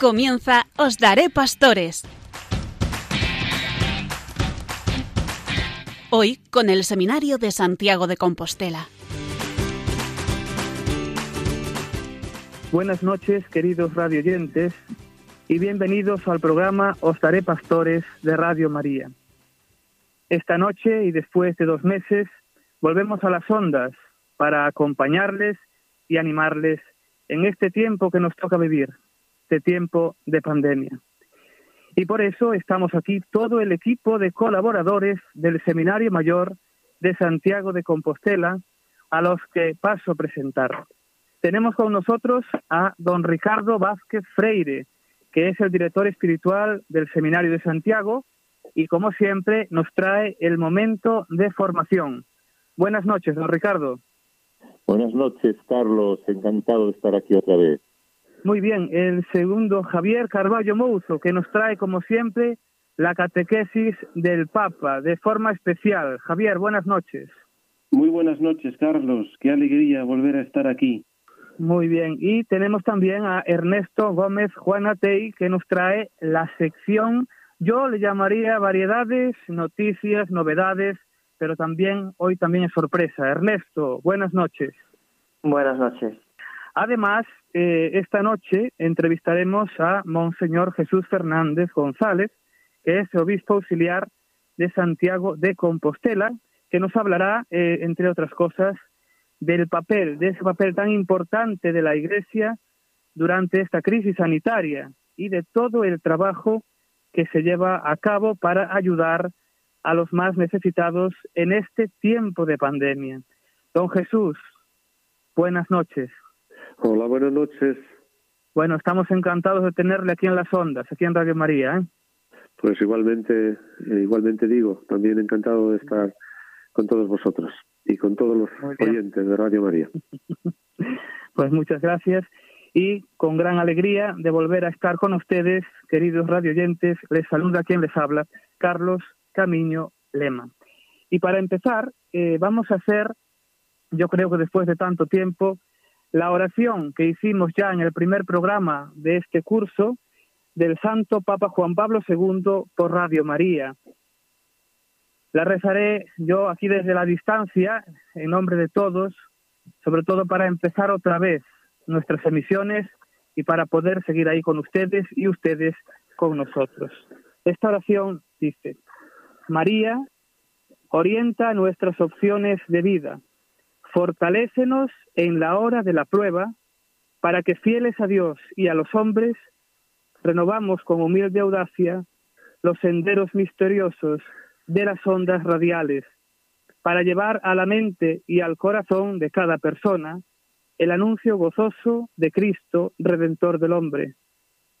Comienza Os Daré Pastores. Hoy con el Seminario de Santiago de Compostela. Buenas noches, queridos radioyentes, y bienvenidos al programa Os Daré Pastores de Radio María. Esta noche y después de dos meses volvemos a las ondas para acompañarles y animarles en este tiempo que nos toca vivir, este tiempo de pandemia. Y por eso estamos aquí todo el equipo de colaboradores del Seminario Mayor de Santiago de Compostela, a los que paso a presentar. Tenemos con nosotros a don Ricardo Vázquez Freire, que es el director espiritual del Seminario de Santiago y como siempre nos trae el momento de formación. Buenas noches, don Ricardo. Buenas noches, Carlos. Encantado de estar aquí otra vez. Muy bien, el segundo Javier Carballo Mouzo, que nos trae, como siempre, la catequesis del Papa de forma especial. Javier, buenas noches. Muy buenas noches, Carlos. Qué alegría volver a estar aquí. Muy bien, y tenemos también a Ernesto Gómez Juanatey, que nos trae la sección, yo le llamaría variedades, noticias, novedades, pero también hoy también es sorpresa. Ernesto, buenas noches. Buenas noches. Además, eh, esta noche entrevistaremos a Monseñor Jesús Fernández González, que es obispo auxiliar de Santiago de Compostela, que nos hablará, eh, entre otras cosas, del papel, de ese papel tan importante de la Iglesia durante esta crisis sanitaria y de todo el trabajo que se lleva a cabo para ayudar a los más necesitados en este tiempo de pandemia. Don Jesús, buenas noches. Hola, buenas noches. Bueno, estamos encantados de tenerle aquí en las ondas, aquí en Radio María. ¿eh? Pues igualmente, eh, igualmente digo, también encantado de estar con todos vosotros y con todos los oyentes de Radio María. pues muchas gracias y con gran alegría de volver a estar con ustedes, queridos radio oyentes, les saluda quien les habla, Carlos Camiño Lema. Y para empezar, eh, vamos a hacer, yo creo que después de tanto tiempo, la oración que hicimos ya en el primer programa de este curso del Santo Papa Juan Pablo II por Radio María. La rezaré yo aquí desde la distancia, en nombre de todos, sobre todo para empezar otra vez nuestras emisiones y para poder seguir ahí con ustedes y ustedes con nosotros. Esta oración dice, María orienta nuestras opciones de vida Fortalécenos en la hora de la prueba, para que fieles a Dios y a los hombres, renovamos con humilde audacia los senderos misteriosos de las ondas radiales, para llevar a la mente y al corazón de cada persona el anuncio gozoso de Cristo, Redentor del hombre.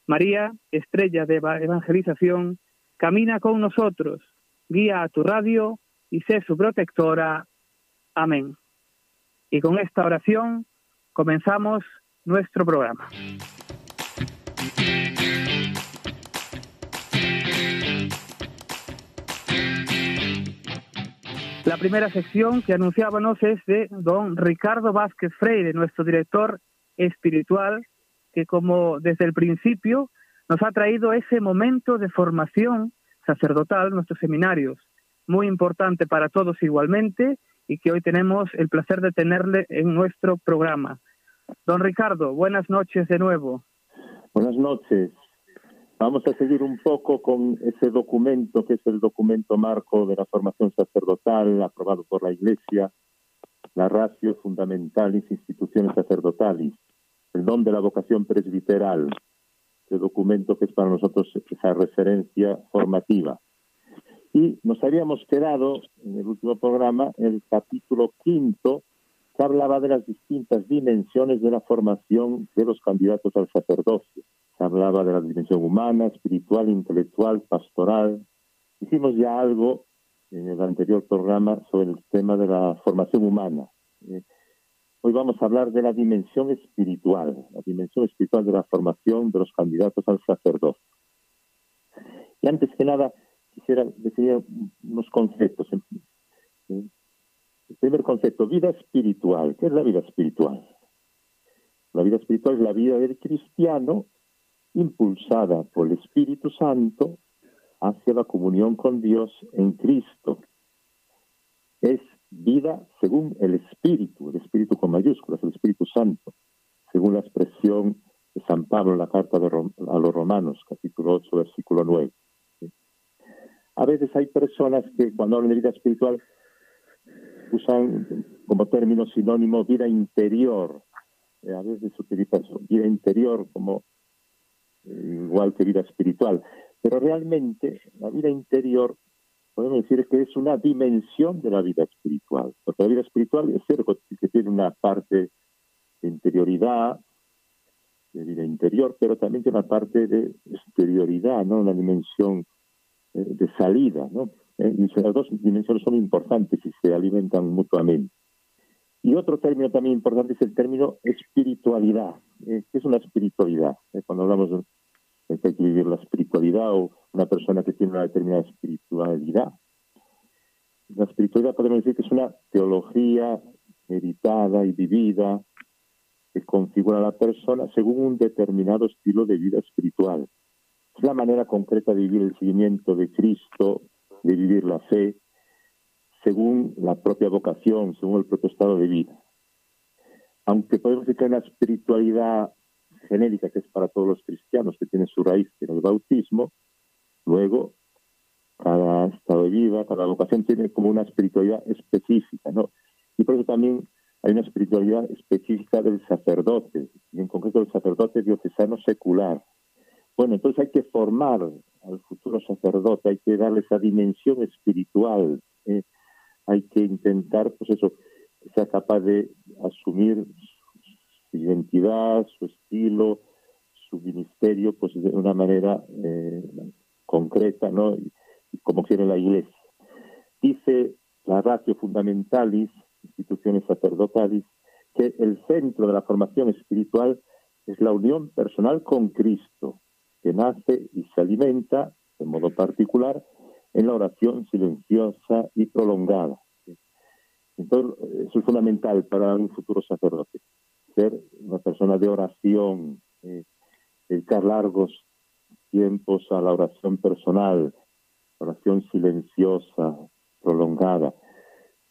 María, estrella de evangelización, camina con nosotros, guía a tu radio y sé su protectora. Amén. Y con esta oración comenzamos nuestro programa. La primera sección que anunciábamos es de don Ricardo Vázquez Freire, nuestro director espiritual, que como desde el principio nos ha traído ese momento de formación sacerdotal, nuestros seminarios, muy importante para todos igualmente y que hoy tenemos el placer de tenerle en nuestro programa. Don Ricardo, buenas noches de nuevo. Buenas noches. Vamos a seguir un poco con ese documento que es el documento marco de la formación sacerdotal aprobado por la Iglesia, la ratio fundamentalis instituciones sacerdotales, el don de la vocación presbiteral, ese documento que es para nosotros esa referencia formativa. Y nos habíamos quedado en el último programa, el capítulo quinto, que hablaba de las distintas dimensiones de la formación de los candidatos al sacerdocio. Se hablaba de la dimensión humana, espiritual, intelectual, pastoral. Hicimos ya algo en el anterior programa sobre el tema de la formación humana. Eh, hoy vamos a hablar de la dimensión espiritual, la dimensión espiritual de la formación de los candidatos al sacerdocio. Y antes que nada, quisiera definir unos conceptos. El primer concepto, vida espiritual. ¿Qué es la vida espiritual? La vida espiritual es la vida del cristiano impulsada por el Espíritu Santo hacia la comunión con Dios en Cristo. Es vida según el Espíritu, el Espíritu con mayúsculas, el Espíritu Santo, según la expresión de San Pablo en la carta a los Romanos, capítulo 8, versículo 9. A veces hay personas que cuando hablan de vida espiritual usan como término sinónimo vida interior. Eh, a veces utilizan vida interior como eh, igual que vida espiritual. Pero realmente la vida interior podemos decir que es una dimensión de la vida espiritual. Porque la vida espiritual es cierto que tiene una parte de interioridad, de vida interior, pero también tiene una parte de exterioridad, ¿no? Una dimensión de salida, ¿no? Eh, las dos dimensiones son importantes y se alimentan mutuamente. Y otro término también importante es el término espiritualidad. Eh, ¿Qué es una espiritualidad? Eh, cuando hablamos de, que hay que vivir la espiritualidad o una persona que tiene una determinada espiritualidad. La espiritualidad podemos decir que es una teología meditada y vivida que configura a la persona según un determinado estilo de vida espiritual. Es la manera concreta de vivir el seguimiento de Cristo de vivir la fe según la propia vocación, según el propio estado de vida. Aunque podemos decir que hay una espiritualidad genérica que es para todos los cristianos, que tiene su raíz en el bautismo, luego cada estado de vida, cada vocación tiene como una espiritualidad específica, ¿no? Y por eso también hay una espiritualidad específica del sacerdote, y en concreto el sacerdote diocesano secular. Bueno, entonces hay que formar al futuro sacerdote, hay que darle esa dimensión espiritual, ¿eh? hay que intentar, pues eso, que sea capaz de asumir su identidad, su estilo, su ministerio, pues de una manera eh, concreta, ¿no? Y, como quiere la Iglesia. Dice la ratio fundamentalis, instituciones sacerdotales, que el centro de la formación espiritual es la unión personal con Cristo, que nace y se alimenta, de modo particular, en la oración silenciosa y prolongada. Entonces, eso es fundamental para un futuro sacerdote, ser una persona de oración, eh, dedicar largos tiempos a la oración personal, oración silenciosa, prolongada.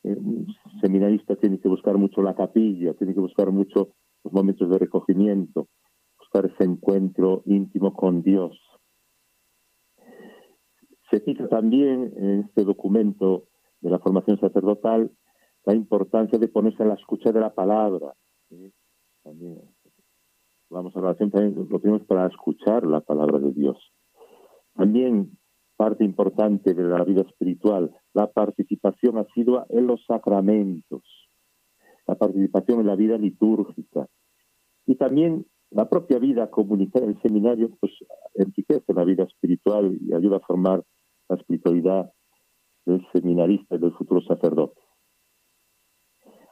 Eh, un seminarista tiene que buscar mucho la capilla, tiene que buscar mucho los momentos de recogimiento, buscar ese encuentro íntimo con Dios. Se cita también en este documento de la formación sacerdotal la importancia de ponerse a la escucha de la palabra. También vamos a hablar siempre, lo tenemos para escuchar la palabra de Dios. También parte importante de la vida espiritual, la participación asidua en los sacramentos, la participación en la vida litúrgica y también la propia vida comunitaria del seminario pues enriquece la vida espiritual y ayuda a formar la espiritualidad del seminarista y del futuro sacerdote.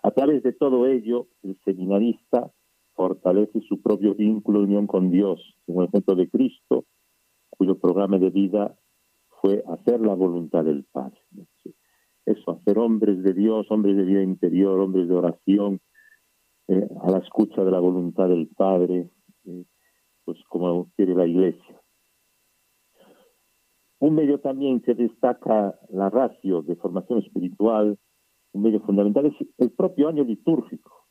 A través de todo ello, el seminarista fortalece su propio vínculo de unión con Dios, como el ejemplo de Cristo, cuyo programa de vida fue hacer la voluntad del Padre. Eso, hacer hombres de Dios, hombres de vida interior, hombres de oración, eh, a la escucha de la voluntad del Padre, pues como quiere la Iglesia. Un medio también que destaca la ratio de formación espiritual, un medio fundamental, es el propio año litúrgico.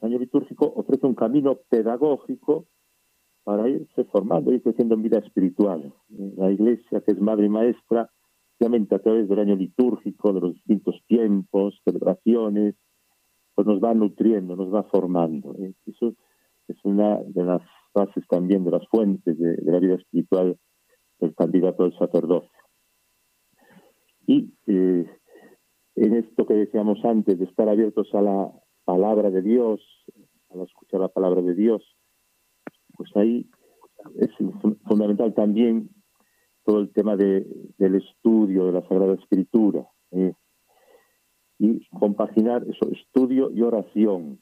El año litúrgico ofrece un camino pedagógico para irse formando, ir creciendo en vida espiritual. La Iglesia, que es madre y maestra, obviamente a través del año litúrgico, de los distintos tiempos, celebraciones, pues nos va nutriendo, nos va formando. ¿eh? Eso es una de las bases también, de las fuentes de, la vida espiritual del candidato al sacerdocio. Y eh, en esto que decíamos antes, de estar abiertos a la palabra de Dios, a escuchar la palabra de Dios, pues ahí es fundamental también todo el tema de, del estudio de la Sagrada Escritura. y compaginar eso, estudio y oración.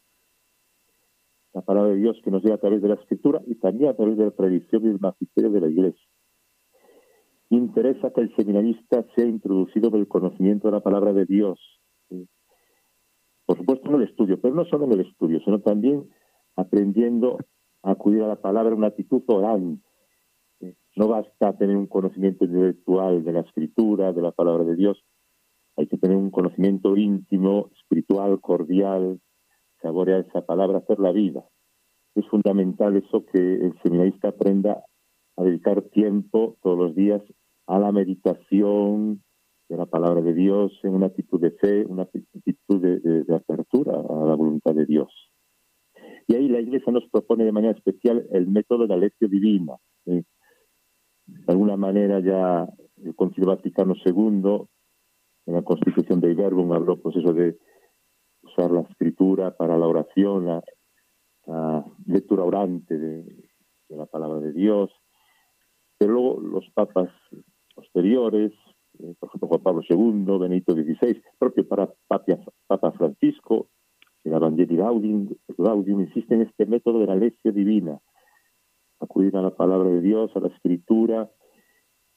La palabra de Dios que nos llega a través de la escritura y también a través de la predicción y el magisterio de la iglesia. Interesa que el seminarista sea introducido por el conocimiento de la palabra de Dios. Por supuesto en el estudio, pero no solo en el estudio, sino también aprendiendo acudir a la palabra, una actitud orante. No basta tener un conocimiento intelectual de la escritura, de la palabra de Dios, hay que tener un conocimiento íntimo, espiritual, cordial, saborear esa palabra, hacer la vida. Es fundamental eso que el seminarista aprenda a dedicar tiempo todos los días a la meditación de la palabra de Dios en una actitud de fe, una actitud de, apertura a la voluntad de Dios. Y ahí la Iglesia nos propone de manera especial el método de la lección divina. De alguna manera ya el Concilio Vaticano II en la Constitución de Iberbum habló pues eso de usar la escritura para la oración, la, lectura orante de, la palabra de Dios. Pero luego los papas posteriores, eh, por ejemplo Juan Pablo II, Benito XVI, propio para Papa, Francisco, el Evangelio Gaudium, Gaudium insiste en este método de la lección divina, acudir a la palabra de Dios, a la escritura,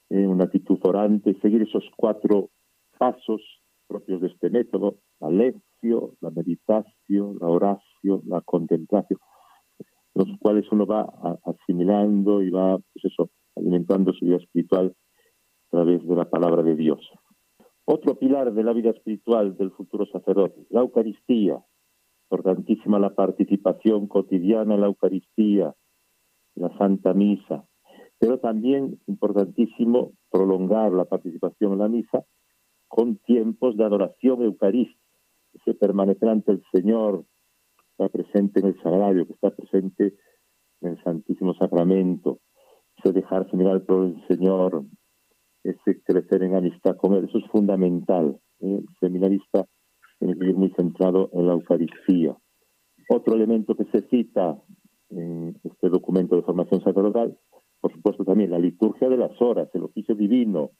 en una actitud orante, seguir esos cuatro pasos propios de este método, la la meditación, la oración, la contemplación, los cuales uno va asimilando y va, pues eso, alimentando su vida espiritual a través de la palabra de Dios. Otro pilar de la vida espiritual del futuro sacerdote, la Eucaristía. Importantísima la participación cotidiana en la Eucaristía, la Santa Misa. Pero también importantísimo prolongar la participación en la misa con tiempos de adoración eucarística, se permanecer ante el Señor, está presente en el sagrario, que está presente en el Santísimo Sacramento, ese dejarse mirar por el Señor, ese crecer en amistad con Él, eso es fundamental. ¿eh? El seminarista tiene que ir muy centrado en la Eucaristía. Otro elemento que se cita en este documento de formación sacerdotal, por supuesto también la liturgia de las horas, el oficio divino,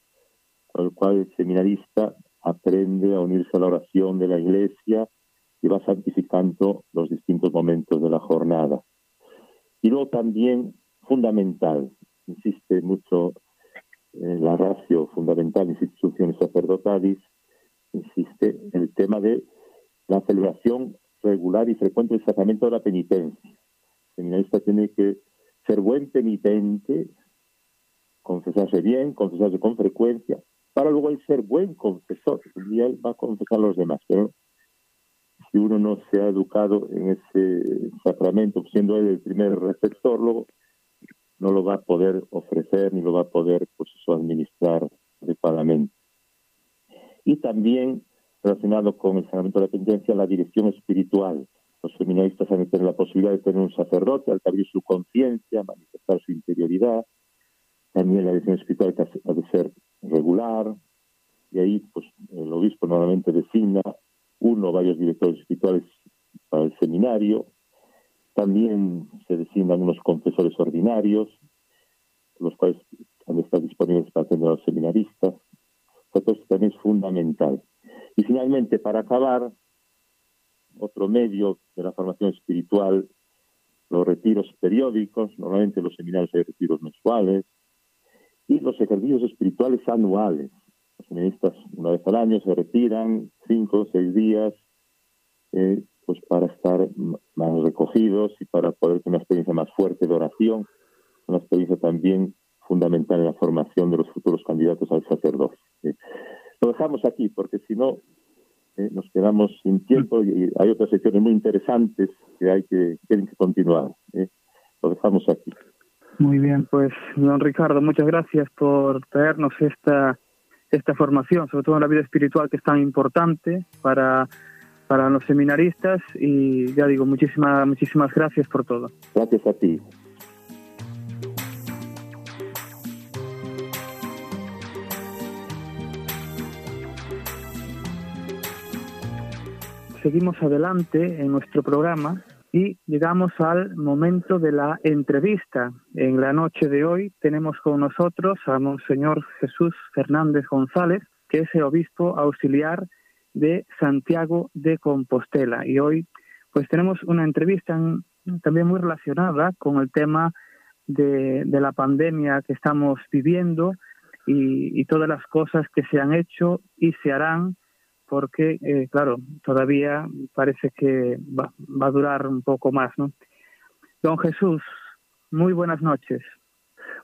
con el cual el seminarista aprende a unirse a la oración de la iglesia y va santificando los distintos momentos de la jornada. Y luego también fundamental, insiste mucho en la ratio fundamental instituciones sacerdotalis, insiste el tema de la celebración regular y frecuente del sacramento de la penitencia. El seminarista tiene que ser buen penitente, confesarse bien, confesarse con frecuencia, para luego él ser buen confesor, y él va a confesar a los demás. Si uno no se ha educado en ese sacramento, siendo él el primer receptor, luego no lo va a poder ofrecer ni lo va a poder pues administrar adecuadamente. Y también relacionado con el sacramento de la penitencia, la dirección espiritual. Los seminaristas han de tener la posibilidad de tener un sacerdote al abrir su conciencia, manifestar su interioridad. También la dirección espiritual ha de ser regular, y ahí pues el obispo normalmente designa uno o varios directores espirituales para el seminario, también se designan unos confesores ordinarios, los cuales han de estar disponibles para atender a los seminaristas. Esto también es fundamental. Y finalmente, para acabar, otro medio de la formación espiritual, los retiros periódicos, normalmente los seminarios hay retiros mensuales, y los ejercicios espirituales anuales. Los seminaristas una vez al año se retiran cinco o seis días eh, pues para estar más recogidos y para poder tener una experiencia más fuerte de oración, una experiencia también fundamental en la formación de los futuros candidatos al sacerdocio. Eh, lo dejamos aquí porque si no eh, nos quedamos sin tiempo y hay otras secciones muy interesantes que hay que tienen que continuar. Lo dejamos aquí. Muy bien, pues don Ricardo, muchas gracias por traernos esta, esta formación, sobre todo en la vida espiritual que es tan importante para, para los seminaristas y ya digo, muchísimas, muchísimas gracias por todo. Gracias a ti. Seguimos adelante en nuestro programa y llegamos al momento de la entrevista. En la noche de hoy tenemos con nosotros a Monseñor Jesús Fernández González, que es el obispo auxiliar de Santiago de Compostela. Y hoy pues tenemos una entrevista también muy relacionada con el tema de, la pandemia que estamos viviendo y todas las cosas que se han hecho y se harán porque, eh, claro, todavía parece que va, a durar un poco más, ¿no? Don Jesús, muy buenas noches.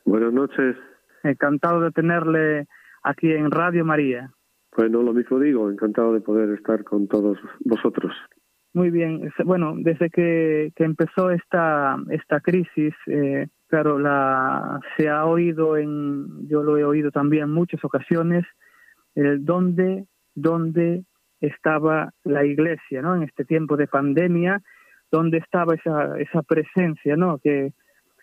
Buenas noches. Encantado de tenerle aquí en Radio María. Bueno, lo mismo digo, encantado de poder estar con todos vosotros. Muy bien. Bueno, desde que, empezó esta, esta crisis, eh, claro, la, se ha oído, en, yo lo he oído también en muchas ocasiones, el dónde, dónde estaba la iglesia, ¿no? En este tiempo de pandemia, dónde estaba esa, esa presencia, ¿no? Que,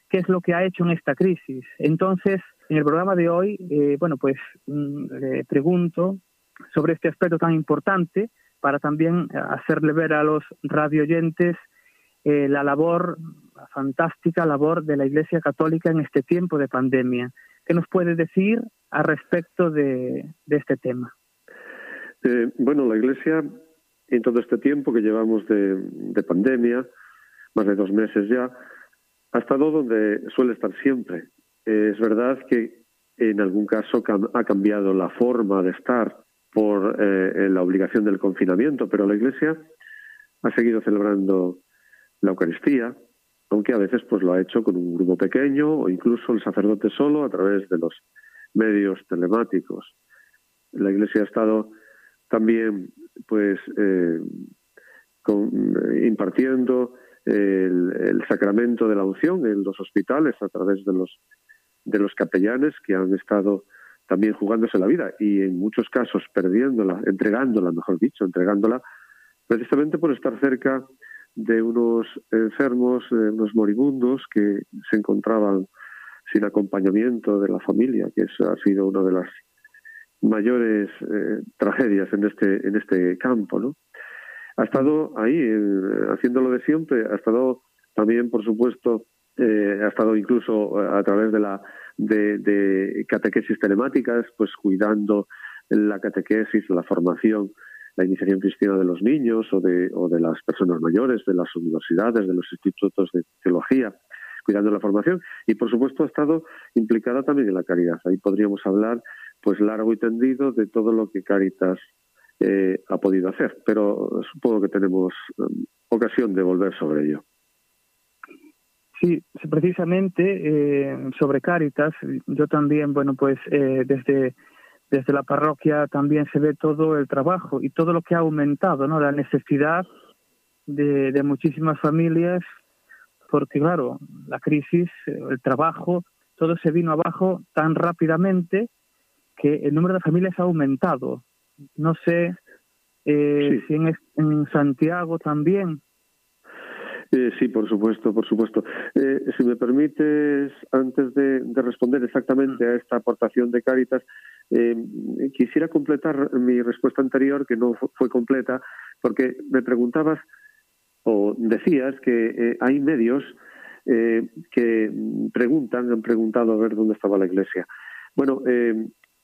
¿Qué es lo que ha hecho en esta crisis? Entonces, en el programa de hoy, eh, bueno, pues mm, le pregunto sobre este aspecto tan importante para también hacerle ver a los radioyentes eh, la labor, la fantástica labor de la Iglesia Católica en este tiempo de pandemia. ¿Qué nos puede decir al respecto de, este tema? Eh, bueno, la Iglesia, en todo este tiempo que llevamos de, pandemia, más de dos meses ya, ha estado donde suele estar siempre. es verdad que en algún caso ha cambiado la forma de estar por eh, la obligación del confinamiento, pero la Iglesia ha seguido celebrando la Eucaristía, aunque a veces pues lo ha hecho con un grupo pequeño o incluso el sacerdote solo a través de los medios telemáticos. La Iglesia ha estado también pues eh, impartiendo el, el, sacramento de la unción en los hospitales a través de los de los capellanes que han estado también jugándose la vida y en muchos casos perdiéndola, entregándola, mejor dicho, entregándola precisamente por estar cerca de unos enfermos, unos moribundos que se encontraban sin acompañamiento de la familia, que eso ha sido una de las mayores eh, tragedias en este en este campo, ¿no? Ha estado ahí haciéndolo de siempre, ha estado también, por supuesto, eh, ha estado incluso a través de la de, catequesis telemáticas, pues cuidando la catequesis, la formación, la iniciación cristiana de los niños o de, o de las personas mayores, de las universidades, de los institutos de teología, cuidando la formación y por supuesto ha estado implicada también en la caridad. Ahí podríamos hablar pues largo y tendido de todo lo que Caritas eh, ha podido hacer, pero supongo que tenemos um, ocasión de volver sobre ello. Sí, precisamente eh, sobre Cáritas, yo también, bueno, pues eh, desde, desde la parroquia también se ve todo el trabajo y todo lo que ha aumentado, ¿no? La necesidad de, de muchísimas familias, porque claro, la crisis, el trabajo, todo se vino abajo tan rápidamente que el número de familias ha aumentado. No sé eh, si en, en Santiago también eh, sí, por supuesto, por supuesto. Eh, si me permites, antes de, responder exactamente a esta aportación de Cáritas, eh, quisiera completar mi respuesta anterior, que no fue completa, porque me preguntabas o decías que hay medios que preguntan, han preguntado a ver dónde estaba la Iglesia. Bueno,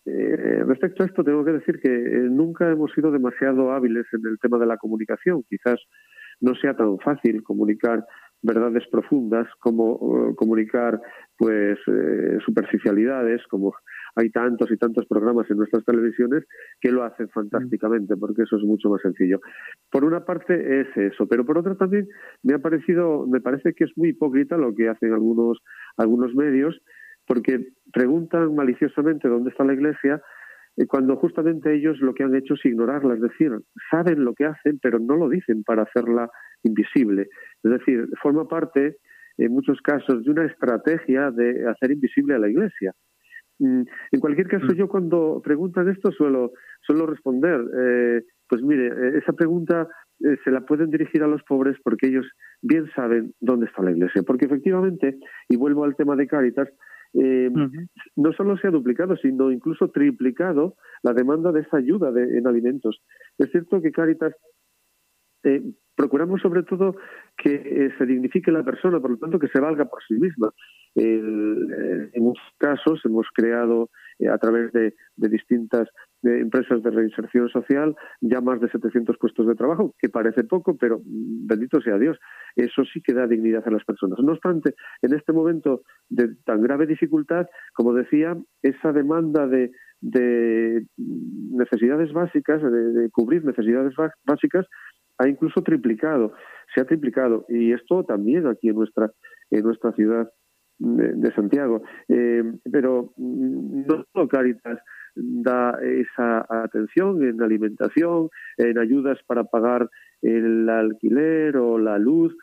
respecto a esto, tengo que decir que nunca hemos sido demasiado hábiles en el tema de la comunicación. Quizás no sea tan fácil comunicar verdades profundas como eh, comunicar pues eh, superficialidades como hay tantos y tantos programas en nuestras televisiones que lo hacen fantásticamente porque eso es mucho más sencillo por una parte es eso pero por otra también me ha parecido me parece que es muy hipócrita lo que hacen algunos algunos medios porque preguntan maliciosamente dónde está la iglesia cuando justamente ellos lo que han hecho es ignorarla, es decir, saben lo que hacen, pero no lo dicen para hacerla invisible. Es decir, forma parte, en muchos casos, de una estrategia de hacer invisible a la Iglesia. En cualquier caso, mm. yo cuando preguntan esto suelo, suelo responder, eh, pues mire, eh, esa pregunta eh, se la pueden dirigir a los pobres porque ellos bien saben dónde está la Iglesia. Porque efectivamente, y vuelvo al tema de Cáritas, eh, no solo se ha duplicado, sino incluso triplicado la demanda de esa ayuda en alimentos. Es cierto que Caritas eh, procuramos sobre todo que eh, se dignifique la persona, por lo tanto que se valga por sí misma. en muchos casos hemos creado a través de, distintas empresas de reinserción social ya más de 700 puestos de trabajo, que parece poco, pero bendito sea Dios, eso sí que da dignidad a las personas. No obstante, en este momento de tan grave dificultad, como decía, esa demanda de, necesidades básicas, de, cubrir necesidades básicas, ha incluso triplicado. se ha triplicado y esto también aquí en nuestra en nuestra ciudad de, Santiago. Eh, pero mm, no solo Caritas da esa atención en alimentación, en ayudas para pagar el alquiler o la luz,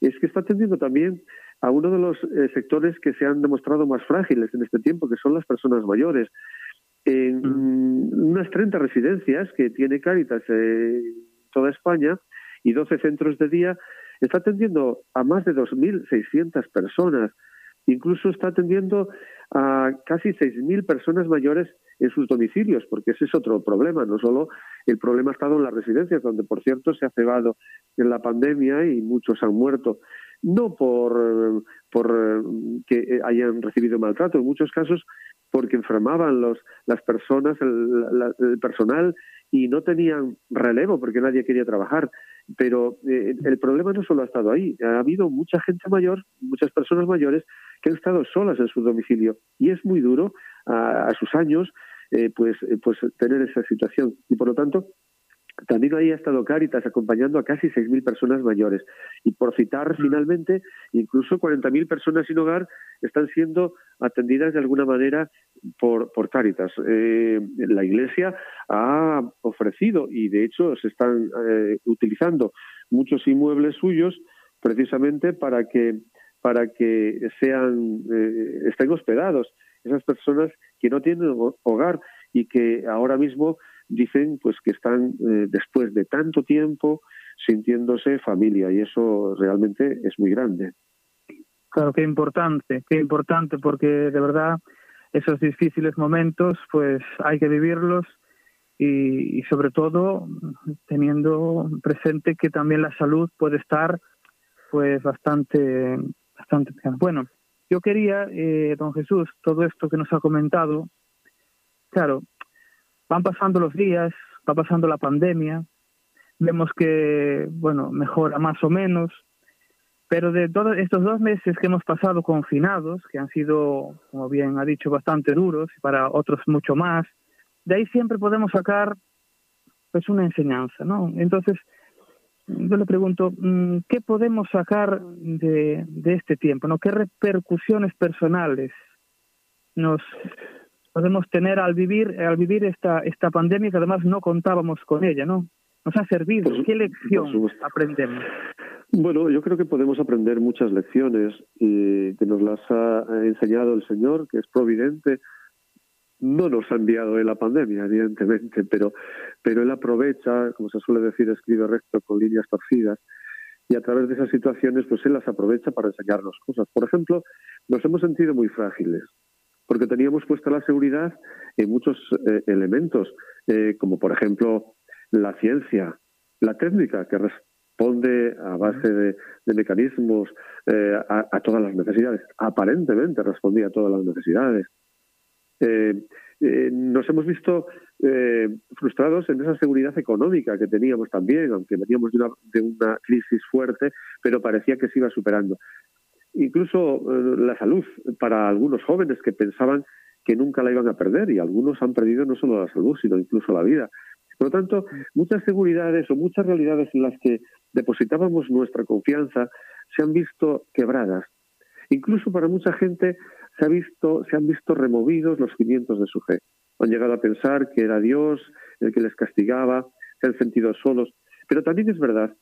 es que está atendiendo también a uno de los eh, sectores que se han demostrado más frágiles en este tiempo, que son las personas mayores. En mm. unas 30 residencias que tiene Caritas en toda España y 12 centros de día, está atendiendo a más de 2.600 personas. Incluso está atendiendo a casi 6.000 personas mayores en sus domicilios, porque ese es otro problema. No solo el problema ha estado en las residencias, donde, por cierto, se ha cebado en la pandemia y muchos han muerto. No por, por que hayan recibido maltrato, en muchos casos porque enfermaban los, las personas, el personal, y no tenían relevo porque nadie quería trabajar. Pero eh, el problema no solo ha estado ahí, ha habido mucha gente mayor, muchas personas mayores que han estado solas en su domicilio y es muy duro a, sus años eh, pues, eh, pues tener esa situación. Y por lo tanto, también ahí ha estado Caritas acompañando a casi 6.000 personas mayores. Y por citar finalmente, incluso 40.000 personas sin hogar están siendo atendidas de alguna manera por, por Caritas. Eh, la Iglesia ha ofrecido y de hecho se están eh, utilizando muchos inmuebles suyos precisamente para que para que sean eh, estén hospedados esas personas que no tienen hogar y que ahora mismo dicen pues que están eh, después de tanto tiempo sintiéndose familia y eso realmente es muy grande. Claro, qué importante, qué importante porque de verdad esos difíciles momentos pues hay que vivirlos y, y sobre todo teniendo presente que también la salud puede estar pues bastante bastante bueno yo quería eh, don Jesús todo esto que nos ha comentado claro van pasando los días, va pasando la pandemia, vemos que, bueno, mejora más o menos, pero de todos estos dos meses que hemos pasado confinados, que han sido, como bien ha dicho, bastante duros para otros mucho más, de ahí siempre podemos sacar pues una enseñanza, ¿no? Entonces, yo le pregunto, mm, ¿qué podemos sacar de, de este tiempo? ¿no? ¿Qué repercusiones personales nos, podemos tener al vivir al vivir esta esta pandemia que además no contábamos con ella, ¿no? Nos ha servido. ¿Qué lección aprendemos? Bueno, yo creo que podemos aprender muchas lecciones y que nos las ha enseñado el Señor, que es providente. No nos ha enviado Él la pandemia, evidentemente, pero, pero Él aprovecha, como se suele decir, escribe recto con líneas torcidas, y a través de esas situaciones, pues Él las aprovecha para enseñarnos cosas. Por ejemplo, nos hemos sentido muy frágiles porque teníamos puesta la seguridad en muchos eh, elementos, eh, como por ejemplo la ciencia, la técnica, que responde a base de, mecanismos eh, a, todas las necesidades. Aparentemente respondía a todas las necesidades. nos hemos visto frustrados en esa seguridad económica que teníamos también, aunque veníamos de una, de una crisis fuerte, pero parecía que se iba superando incluso eh, la salud para algunos jóvenes que pensaban que nunca la iban a perder y algunos han perdido no solo la salud, sino incluso la vida. Por lo tanto, muchas seguridades o muchas realidades en las que depositábamos nuestra confianza se han visto quebradas. Incluso para mucha gente se, ha visto, se han visto removidos los cimientos de su fe. Han llegado a pensar que era Dios el que les castigaba, se han sentido solos. Pero también es verdad,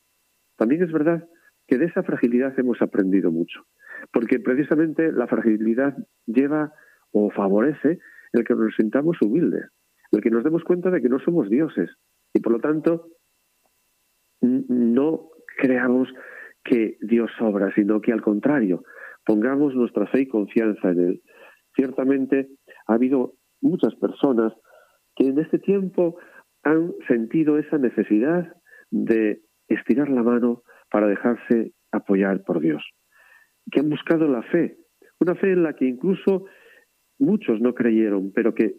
también es verdad que de esa fragilidad hemos aprendido mucho porque precisamente la fragilidad lleva o favorece el que nos sintamos humildes, el que nos demos cuenta de que no somos dioses y por lo tanto no creamos que Dios sobra, sino que al contrario, pongamos nuestra fe y confianza en Él. Ciertamente ha habido muchas personas que en este tiempo han sentido esa necesidad de estirar la mano para dejarse apoyar por Dios que han buscado la fe, una fe en la que incluso muchos no creyeron, pero que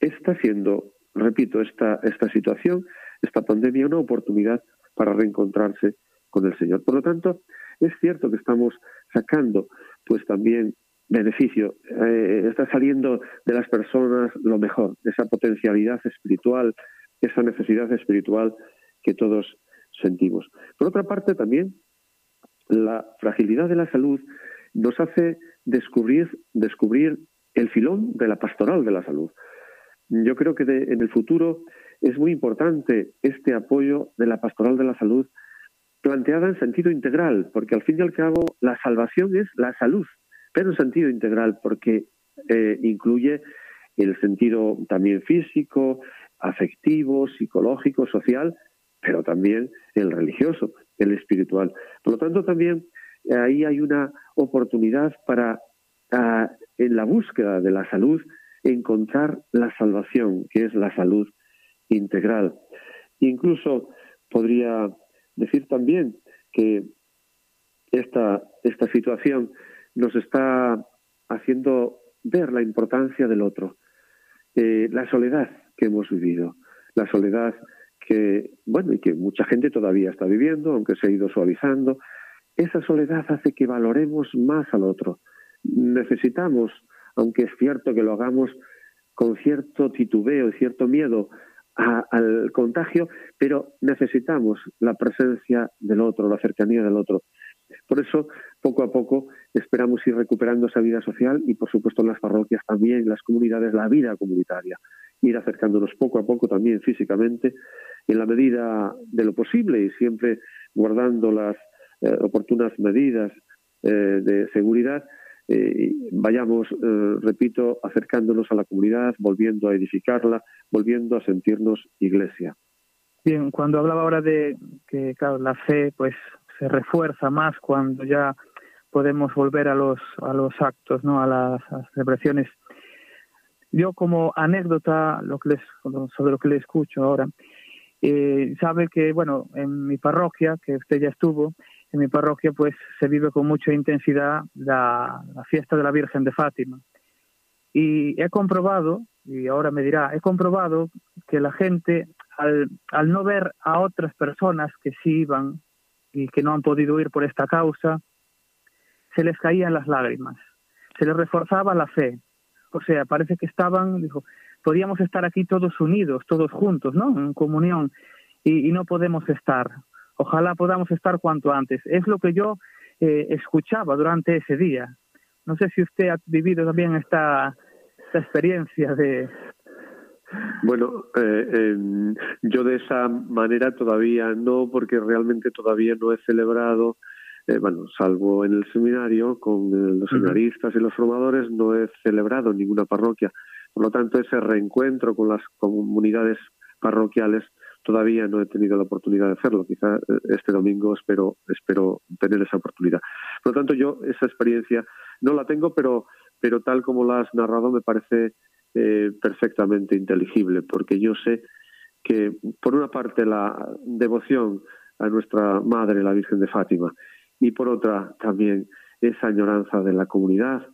está siendo, repito, esta, esta situación, esta pandemia, una oportunidad para reencontrarse con el Señor. Por lo tanto, es cierto que estamos sacando, pues también beneficio, eh, está saliendo de las personas lo mejor, esa potencialidad espiritual, esa necesidad espiritual que todos sentimos. Por otra parte, también la fragilidad de la salud nos hace descubrir, descubrir el filón de la pastoral de la salud. Yo creo que en el futuro es muy importante este apoyo de la pastoral de la salud planteada en sentido integral, porque al fin y al cabo la salvación es la salud, pero en sentido integral, porque eh, incluye el sentido también físico, afectivo, psicológico, social, pero también el religioso, el espiritual. Por lo tanto, también eh, ahí hay una oportunidad para, ah, en la búsqueda de la salud, encontrar la salvación, que es la salud integral. Incluso podría decir también que esta, esta situación nos está haciendo ver la importancia del otro, eh, la soledad que hemos vivido, la soledad que, bueno, y que mucha gente todavía está viviendo, aunque se ha ido suavizando, esa soledad hace que valoremos más al otro. Necesitamos, aunque es cierto que lo hagamos con cierto titubeo y cierto miedo al contagio, pero necesitamos la presencia del otro, la cercanía del otro. Por eso, poco a poco, esperamos ir recuperando esa vida social y, por supuesto, en las parroquias también, las comunidades, la vida comunitaria. Ir acercándonos poco a poco también físicamente, en la medida de lo posible y siempre guardando las eh, oportunas medidas eh, de seguridad, eh, vayamos, repito, acercándonos a la comunidad, volviendo a edificarla, volviendo a sentirnos iglesia. Bien, cuando hablaba ahora de que claro, la fe pues se refuerza más cuando ya podemos volver a los a los actos, ¿no? A las, celebraciones. Yo como anécdota lo que les, sobre lo que le escucho ahora, eh, sabe que bueno en mi parroquia que usted ya estuvo en mi parroquia pues se vive con mucha intensidad la, fiesta de la Virgen de Fátima y he comprobado y ahora me dirá he comprobado que la gente al, al no ver a otras personas que sí iban y que no han podido ir por esta causa, se les caían las lágrimas, se les reforzaba la fe. O sea, parece que estaban, dijo, podíamos estar aquí todos unidos, todos juntos, ¿no? En comunión, y, no podemos estar. Ojalá podamos estar cuanto antes. Es lo que yo eh, escuchaba durante ese día. No sé si usted ha vivido también esta, esta experiencia de, bueno, eh, yo de esa manera todavía no, porque realmente todavía no he celebrado, eh, bueno, salvo en el seminario con eh, los seminaristas y los formadores, no he celebrado ninguna parroquia. Por lo tanto, ese reencuentro con las comunidades parroquiales todavía no he tenido la oportunidad de hacerlo. Quizá este domingo espero espero tener esa oportunidad. Por lo tanto, yo esa experiencia no la tengo, pero pero tal como la has narrado me parece eh, perfectamente inteligible, porque yo sé que, por una parte, la devoción a nuestra Madre, la Virgen de Fátima, y por otra, también esa añoranza de la comunidad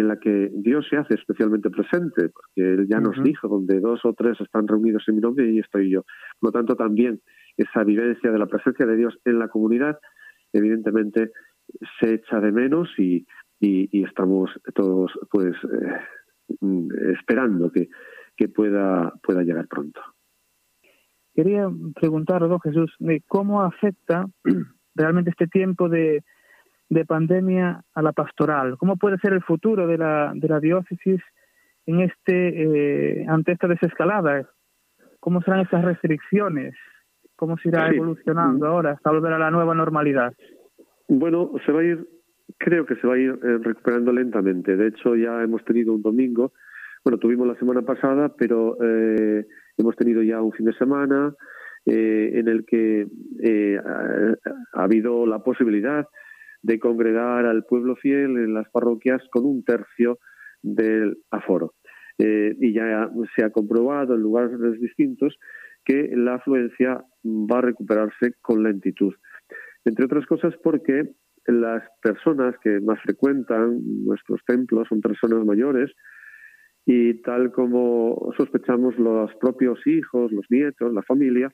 en la que Dios se hace especialmente presente, porque Él ya nos dijo, donde dos o tres están reunidos en mi nombre, y estoy yo. Por lo tanto, también esa vivencia de la presencia de Dios en la comunidad, evidentemente, se echa de menos y, y, estamos todos, pues, eh, esperando que, que pueda, pueda llegar pronto. Quería preguntar, don Jesús, ¿cómo afecta realmente este tiempo de, de pandemia a la pastoral? ¿Cómo puede ser el futuro de la, de la diócesis en este, eh, ante esta desescalada? ¿Cómo serán esas restricciones? ¿Cómo se irá evolucionando ahora hasta volver a la nueva normalidad? Bueno, se va a ir creo que se va a ir eh, recuperando lentamente. De hecho, ya hemos tenido un domingo, bueno, tuvimos la semana pasada, pero eh, hemos tenido ya un fin de semana eh, en el que ha, habido la posibilidad de congregar al pueblo fiel en las parroquias con un tercio del aforo. y ya se ha comprobado en lugares distintos que la afluencia va a recuperarse con lentitud. Entre otras cosas porque las personas que más frecuentan nuestros templos son personas mayores y tal como sospechamos los propios hijos, los nietos, la familia,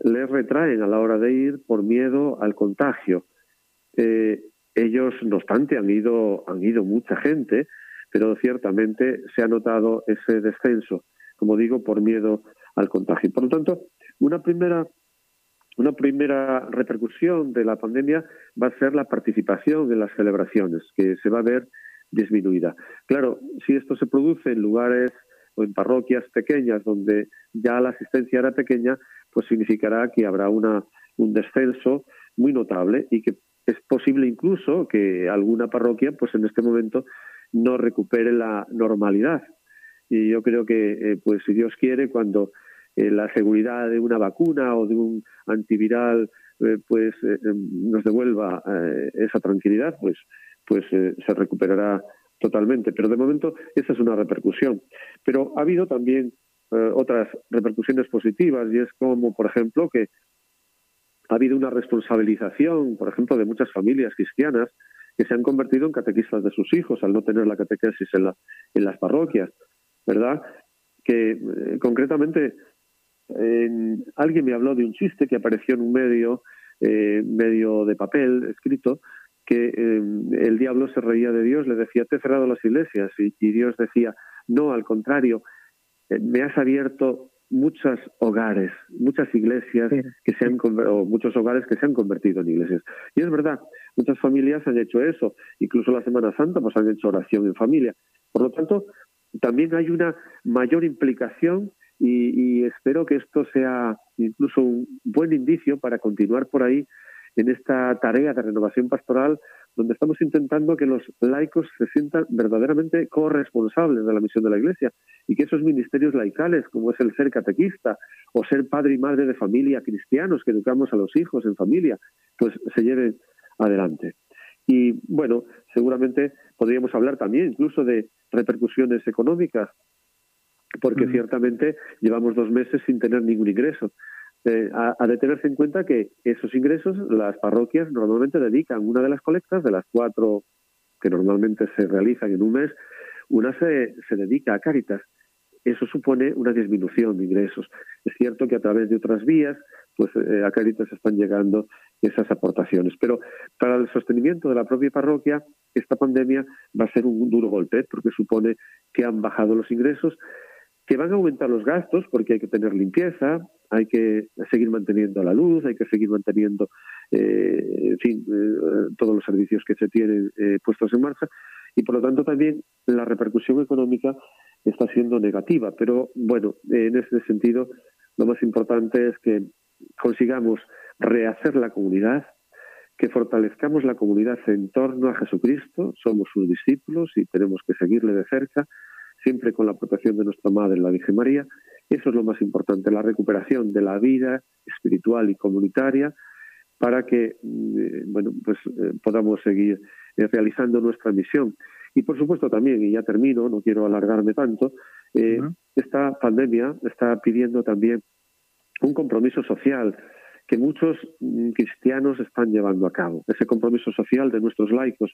les retraen a la hora de ir por miedo al contagio. Eh, ellos, no obstante, han ido, han ido mucha gente, pero ciertamente se ha notado ese descenso, como digo, por miedo al contagio. Por lo tanto, una primera una primera repercusión de la pandemia va a ser la participación en las celebraciones, que se va a ver disminuida. Claro, si esto se produce en lugares o en parroquias pequeñas donde ya la asistencia era pequeña, pues significará que habrá una, un descenso muy notable y que es posible incluso que alguna parroquia, pues en este momento, no recupere la normalidad. Y yo creo que, eh, pues si Dios quiere, cuando eh, la seguridad de una vacuna o de un antiviral eh, pues eh, nos devuelva esa tranquilidad, pues, pues se recuperará totalmente. Pero de momento esa es una repercusión. Pero ha habido también otras repercusiones positivas y es como, por ejemplo, que ha habido una responsabilización, por ejemplo, de muchas familias cristianas que se han convertido en catequistas de sus hijos al no tener la catequesis en, la, en las parroquias, ¿verdad? Que concretamente alguien me habló de un chiste que apareció en un medio, eh, medio de papel escrito, que eh, el diablo se reía de Dios, le decía, te he cerrado las iglesias, y, Dios decía, no, al contrario, eh, me has abierto muchos hogares, muchas iglesias que se han o muchos hogares que se han convertido en iglesias. Y es verdad, muchas familias han hecho eso, incluso la Semana Santa pues han hecho oración en familia. Por lo tanto, también hay una mayor implicación y, espero que esto sea incluso un buen indicio para continuar por ahí en esta tarea de renovación pastoral donde estamos intentando que los laicos se sientan verdaderamente corresponsables de la misión de la Iglesia y que esos ministerios laicales, como es el ser catequista o ser padre y madre de familia cristianos que educamos a los hijos en familia, pues se lleven adelante. Y bueno, seguramente podríamos hablar también incluso de repercusiones económicas porque ciertamente llevamos dos meses sin tener ningún ingreso. Eh, ha, de tenerse en cuenta que esos ingresos las parroquias normalmente dedican una de las colectas, de las cuatro que normalmente se realizan en un mes, una se, se dedica a Cáritas. Eso supone una disminución de ingresos. Es cierto que a través de otras vías, pues eh, a Cáritas están llegando esas aportaciones. Pero para el sostenimiento de la propia parroquia, esta pandemia va a ser un duro golpe, porque supone que han bajado los ingresos que van a aumentar los gastos porque hay que tener limpieza, hay que seguir manteniendo la luz, hay que seguir manteniendo, eh, en fin, eh, todos los servicios que se tienen eh, puestos en marcha. Y por lo tanto también la repercusión económica está siendo negativa. Pero bueno, en ese sentido, lo más importante es que consigamos rehacer la comunidad, que fortalezcamos la comunidad en torno a Jesucristo, somos sus discípulos y tenemos que seguirle de cerca siempre con la protección de nuestra Madre, la Virgen María. Eso es lo más importante, la recuperación de la vida espiritual y comunitaria para que mm, bueno, pues, eh, podamos seguir eh, realizando nuestra misión. Y por supuesto también, y ya termino, no quiero alargarme tanto, eh, esta pandemia está pidiendo también un compromiso social que muchos mm, cristianos están llevando a cabo. Ese compromiso social de nuestros laicos,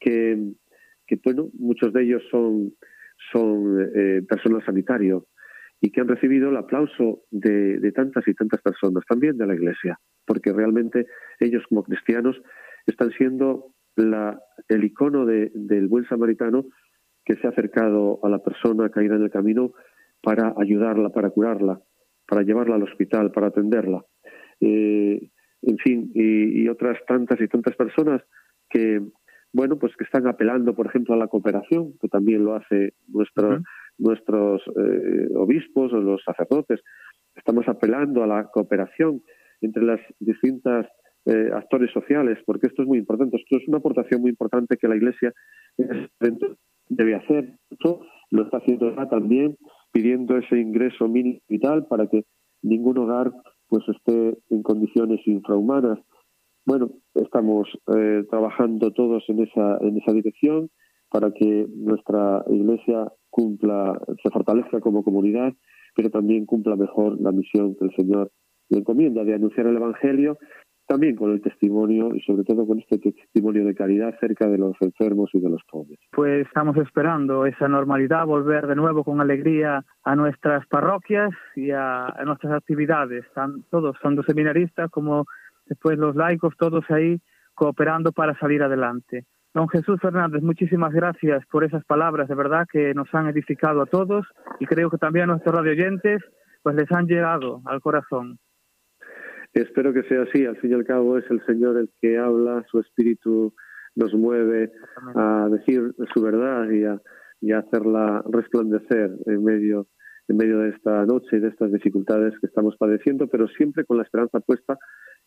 que, que bueno, muchos de ellos son son eh, personal y que han recibido el aplauso de, tantas y tantas personas, también de la Iglesia, porque realmente ellos como cristianos están siendo la, el icono del buen samaritano que se ha acercado a la persona caída en el camino para ayudarla, para curarla, para llevarla al hospital, para atenderla. Eh, en fin, y, otras tantas y tantas personas que, bueno, pues que están apelando, por ejemplo, a la cooperación, que también lo hace nuestro, nuestros eh, obispos o los sacerdotes. Estamos apelando a la cooperación entre las distintas eh, actores sociales, porque esto es muy importante. Esto es una aportación muy importante que la Iglesia debe hacer. Esto lo está haciendo también, pidiendo ese ingreso mínimo vital para que ningún hogar pues esté en condiciones infrahumanas bueno, estamos eh, trabajando todos en esa, en esa dirección para que nuestra Iglesia cumpla, se fortalezca como comunidad, pero también cumpla mejor la misión que el Señor le encomienda de anunciar el Evangelio, también con el testimonio y sobre todo con este testimonio de caridad cerca de los enfermos y de los pobres. Pues estamos esperando esa normalidad, volver de nuevo con alegría a nuestras parroquias y a, nuestras actividades, todos, tanto seminaristas como después los laicos, todos ahí cooperando para salir adelante. Don Jesús Fernández, muchísimas gracias por esas palabras, de verdad que nos han edificado a todos y creo que también a nuestros radioyentes pues les han llegado al corazón. Espero que sea así. Al fin y al cabo es el Señor el que habla, su espíritu nos mueve a decir su verdad y a, y a hacerla resplandecer en medio en medio de esta noche y de estas dificultades que estamos padeciendo, pero siempre con la esperanza puesta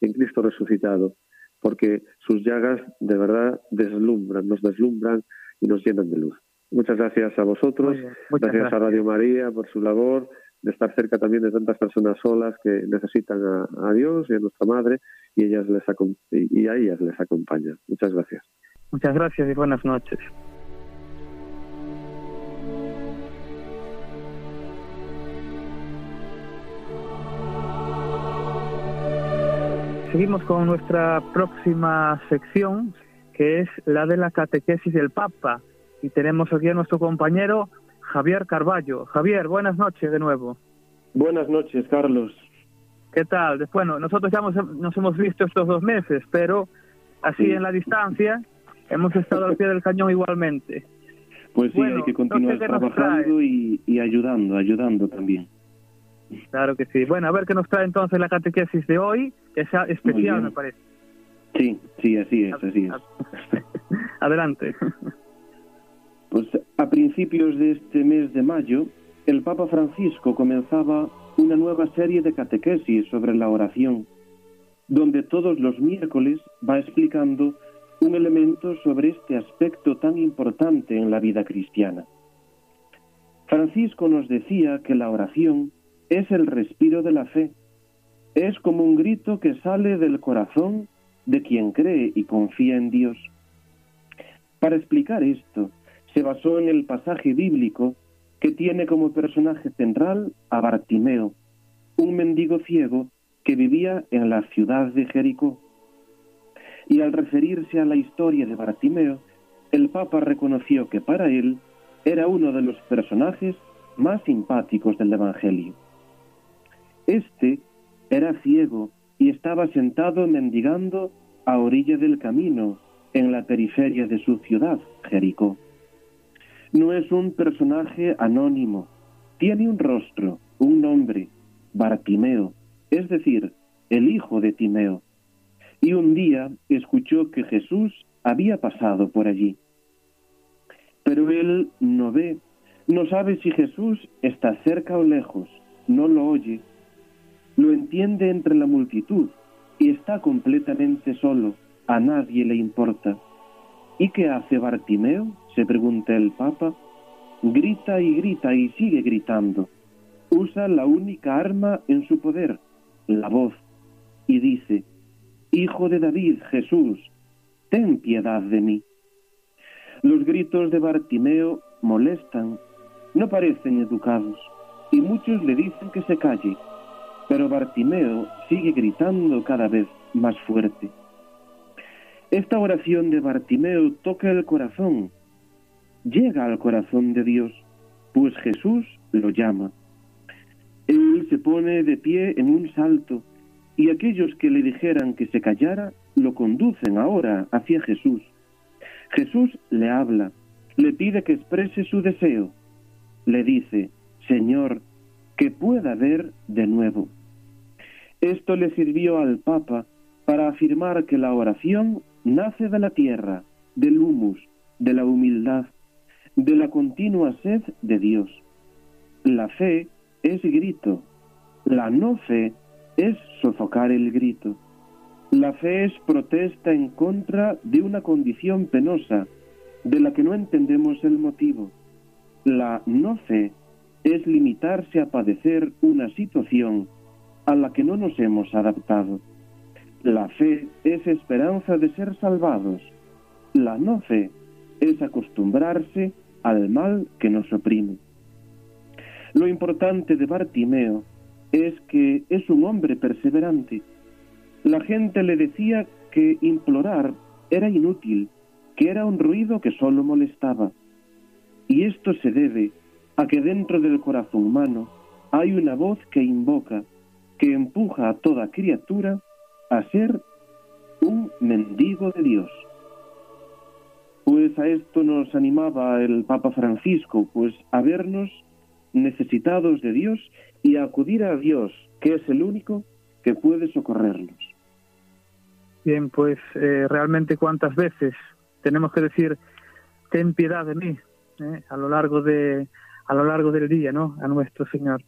en Cristo resucitado, porque sus llagas de verdad deslumbran, nos deslumbran y nos llenan de luz. Muchas gracias a vosotros, gracias, a Radio María por su labor, de estar cerca también de tantas personas solas que necesitan a, Dios y a nuestra Madre y, ellas les y a ellas les acompaña. Muchas gracias. Muchas gracias y buenas noches. Seguimos con nuestra próxima sección, que es la de la catequesis del Papa. Y tenemos aquí a nuestro compañero Javier Carballo. Javier, buenas noches de nuevo. Buenas noches, Carlos. ¿Qué tal? Bueno, nosotros ya nos hemos visto estos dos meses, pero así en la distancia hemos estado al pie del cañón igualmente. Pues sí, hay que continuar trabajando y, ayudando, ayudando también. Claro que sí. Bueno, a ver qué nos trae entonces la catequesis de hoy, que sea especial, me parece. Sí, sí, así es, así es. Adelante. Pues a principios de este mes de mayo, el Papa Francisco comenzaba una nueva serie de catequesis sobre la oración, donde todos los miércoles va explicando un elemento sobre este aspecto tan importante en la vida cristiana. Francisco nos decía que la oración es el respiro de la fe, es como un grito que sale del corazón de quien cree y confía en Dios. Para explicar esto, se basó en el pasaje bíblico que tiene como personaje central a Bartimeo, un mendigo ciego que vivía en la ciudad de Jericó. Y al referirse a la historia de Bartimeo, el Papa reconoció que para él era uno de los personajes más simpáticos del Evangelio. Este era ciego y estaba sentado mendigando a orilla del camino en la periferia de su ciudad, Jericó no es un personaje anónimo, tiene un rostro, un nombre, Bartimeo, es decir, el hijo de Timeo. Y un día escuchó que Jesús había pasado por allí. Pero él no ve, no sabe si Jesús está cerca o lejos, no lo oye, lo entiende entre la multitud y está completamente solo, a nadie le importa. ¿Y qué hace Bartimeo? se pregunta el Papa. Grita y grita y sigue gritando. Usa la única arma en su poder, la voz, y dice, Hijo de David, Jesús, ten piedad de mí. Los gritos de Bartimeo molestan, no parecen educados, y muchos le dicen que se calle, pero Bartimeo sigue gritando cada vez más fuerte. Esta oración de Bartimeo toca el corazón, llega al corazón de Dios, pues Jesús lo llama. Él se pone de pie en un salto y aquellos que le dijeran que se callara lo conducen ahora hacia Jesús. Jesús le habla, le pide que exprese su deseo. Le dice, Señor, que pueda ver de nuevo. Esto le sirvió al Papa para afirmar que la oración nace de la tierra, del humus, de la humildad, de la continua sed de Dios. La fe es grito, la no fe es sofocar el grito. La fe es protesta en contra de una condición penosa de la que no entendemos el motivo. La no fe es limitarse a padecer una situación a la que no nos hemos adaptado. La fe es esperanza de ser salvados. La no fe es acostumbrarse al mal que nos oprime. Lo importante de Bartimeo es que es un hombre perseverante. La gente le decía que implorar era inútil, que era un ruido que solo molestaba. Y esto se debe a que dentro del corazón humano hay una voz que invoca, que empuja a toda criatura a ser un mendigo de Dios. Pues a esto nos animaba el Papa Francisco, pues a vernos necesitados de Dios y a acudir a Dios, que es el único que puede socorrerlos. Bien, pues eh, realmente cuántas veces tenemos que decir, ten piedad de mí, eh, a lo largo de a lo largo del día, ¿no? A nuestro Señor.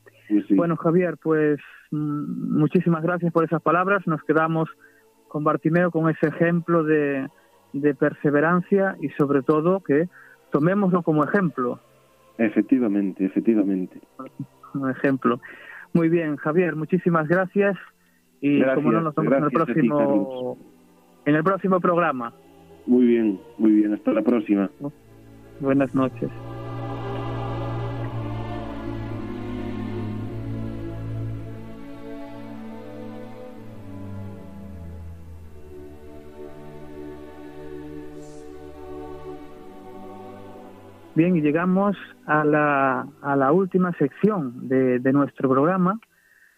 Bueno, Javier, pues mm, muchísimas gracias por esas palabras. Nos quedamos con Bartimeo con ese ejemplo de, de perseverancia y sobre todo que tomémoslo como ejemplo. Efectivamente, efectivamente. Un ejemplo. Muy bien, Javier, muchísimas gracias y como no nos vemos en el próximo en el próximo programa. Muy bien, muy bien, hasta la próxima. Buenas noches. Bien, y llegamos a la, a la última sección de, de nuestro programa,